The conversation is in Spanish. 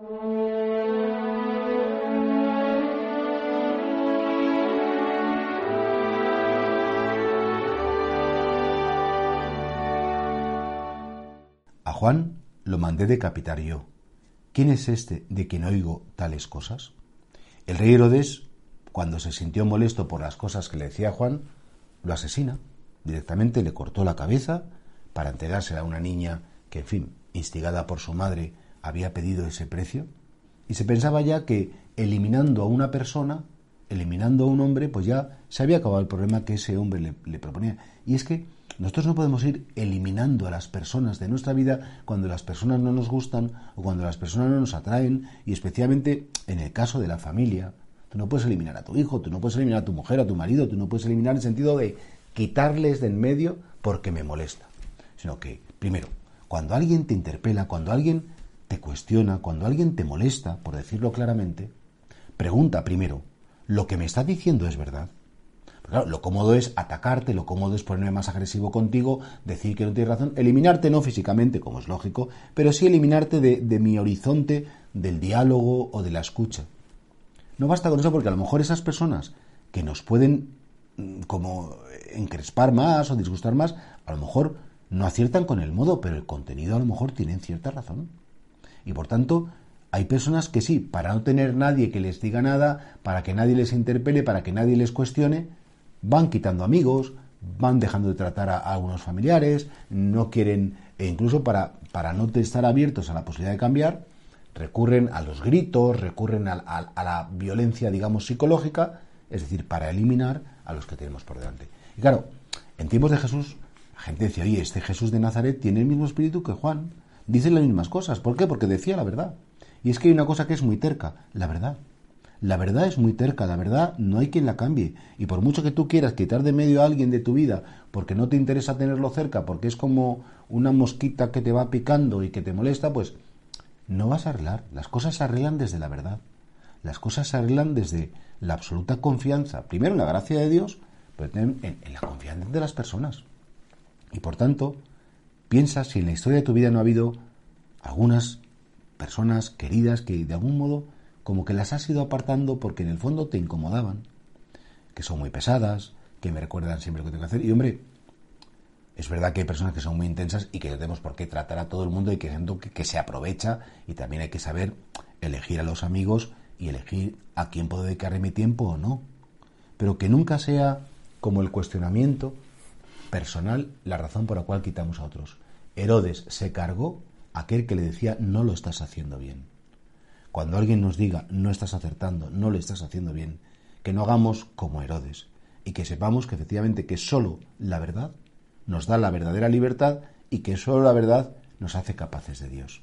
A Juan lo mandé decapitar yo. ¿Quién es este de quien oigo tales cosas? El rey Herodes, cuando se sintió molesto por las cosas que le decía Juan, lo asesina. Directamente le cortó la cabeza para entregársela a una niña que, en fin, instigada por su madre, había pedido ese precio. Y se pensaba ya que eliminando a una persona, eliminando a un hombre, pues ya se había acabado el problema que ese hombre le, proponía. Y es que nosotros no podemos ir eliminando a las personas de nuestra vida cuando las personas no nos gustan o cuando las personas no nos atraen y especialmente en el caso de la familia. Tú no puedes eliminar a tu hijo, tú no puedes eliminar a tu mujer, a tu marido, tú no puedes eliminar en el sentido de quitarles de en medio porque me molesta. Sino que, primero, cuando alguien te interpela, cuando alguien te cuestiona, cuando alguien te molesta, por decirlo claramente, pregunta primero, ¿lo que me está diciendo es verdad? Claro, lo cómodo es atacarte, lo cómodo es ponerme más agresivo contigo, decir que no tienes razón, eliminarte no físicamente, como es lógico, pero sí eliminarte de, de mi horizonte del diálogo o de la escucha. No basta con eso porque a lo mejor esas personas que nos pueden mm, como encrespar más o disgustar más, a lo mejor no aciertan con el modo, pero el contenido a lo mejor tienen cierta razón. Y por tanto, hay personas que sí, para no tener nadie que les diga nada, para que nadie les interpele, para que nadie les cuestione, van quitando amigos, van dejando de tratar a, algunos familiares, no quieren, e incluso para, para no estar abiertos a la posibilidad de cambiar, recurren a los gritos, recurren a, a, la violencia, digamos, psicológica, es decir, para eliminar a los que tenemos por delante. Y claro, en tiempos de Jesús, la gente decía, oye, este Jesús de Nazaret tiene el mismo espíritu que Juan, dice las mismas cosas. ¿Por qué? Porque decía la verdad. Y es que hay una cosa que es muy terca, la verdad. La verdad es muy terca, la verdad no hay quien la cambie. Y por mucho que tú quieras quitar de medio a alguien de tu vida porque no te interesa tenerlo cerca, porque es como una mosquita que te va picando y que te molesta, pues no vas a arreglar. Las cosas se arreglan desde la verdad. Las cosas se arreglan desde la absoluta confianza, primero en la gracia de Dios, pero en, en la confianza de las personas. Y por tanto, piensa si en la historia de tu vida no ha habido algunas personas queridas que de algún modo como que las has ido apartando porque en el fondo te incomodaban, que son muy pesadas, que me recuerdan siempre lo que tengo que hacer. Y hombre, es verdad que hay personas que son muy intensas y que no tenemos por qué tratar a todo el mundo y que, que, se aprovecha y también hay que saber elegir a los amigos y elegir a quién puedo dedicar mi tiempo o no. Pero que nunca sea como el cuestionamiento personal la razón por la cual quitamos a otros. Herodes se cargó aquel que le decía no lo estás haciendo bien. Cuando alguien nos diga no estás acertando, no le estás haciendo bien, que no hagamos como Herodes y que sepamos que efectivamente que solo la verdad nos da la verdadera libertad y que solo la verdad nos hace capaces de Dios.